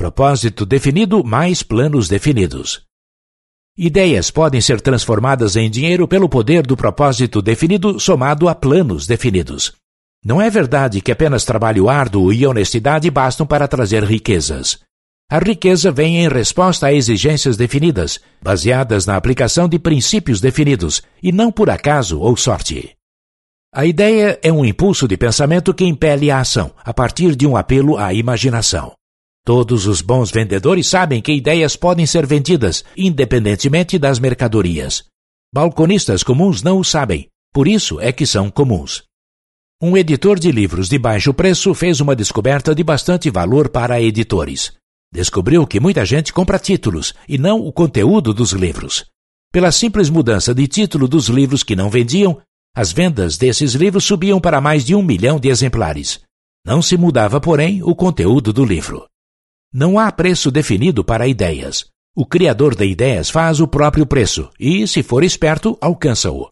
Propósito definido mais planos definidos. Ideias podem ser transformadas em dinheiro pelo poder do propósito definido somado a planos definidos. Não é verdade que apenas trabalho árduo e honestidade bastam para trazer riquezas. A riqueza vem em resposta a exigências definidas, baseadas na aplicação de princípios definidos, e não por acaso ou sorte. A ideia é um impulso de pensamento que impele a ação, a partir de um apelo à imaginação. Todos os bons vendedores sabem que ideias podem ser vendidas, independentemente das mercadorias. Balconistas comuns não o sabem, por isso é que são comuns. Um editor de livros de baixo preço fez uma descoberta de bastante valor para editores. Descobriu que muita gente compra títulos e não o conteúdo dos livros. Pela simples mudança de título dos livros que não vendiam, as vendas desses livros subiam para mais de um milhão de exemplares. Não se mudava, porém, o conteúdo do livro. Não há preço definido para ideias. O criador de ideias faz o próprio preço e, se for esperto, alcança-o.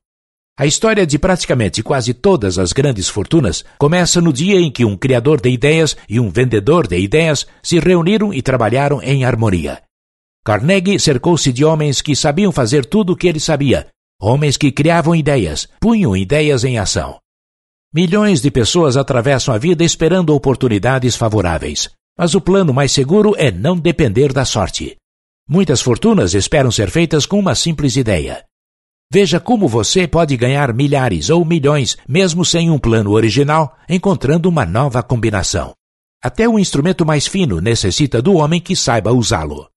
A história de praticamente quase todas as grandes fortunas começa no dia em que um criador de ideias e um vendedor de ideias se reuniram e trabalharam em harmonia. Carnegie cercou-se de homens que sabiam fazer tudo o que ele sabia, homens que criavam ideias, punham ideias em ação. Milhões de pessoas atravessam a vida esperando oportunidades favoráveis, mas o plano mais seguro é não depender da sorte. Muitas fortunas esperam ser feitas com uma simples ideia. Veja como você pode ganhar milhares ou milhões, mesmo sem um plano original, encontrando uma nova combinação. Até o instrumento mais fino necessita do homem que saiba usá-lo.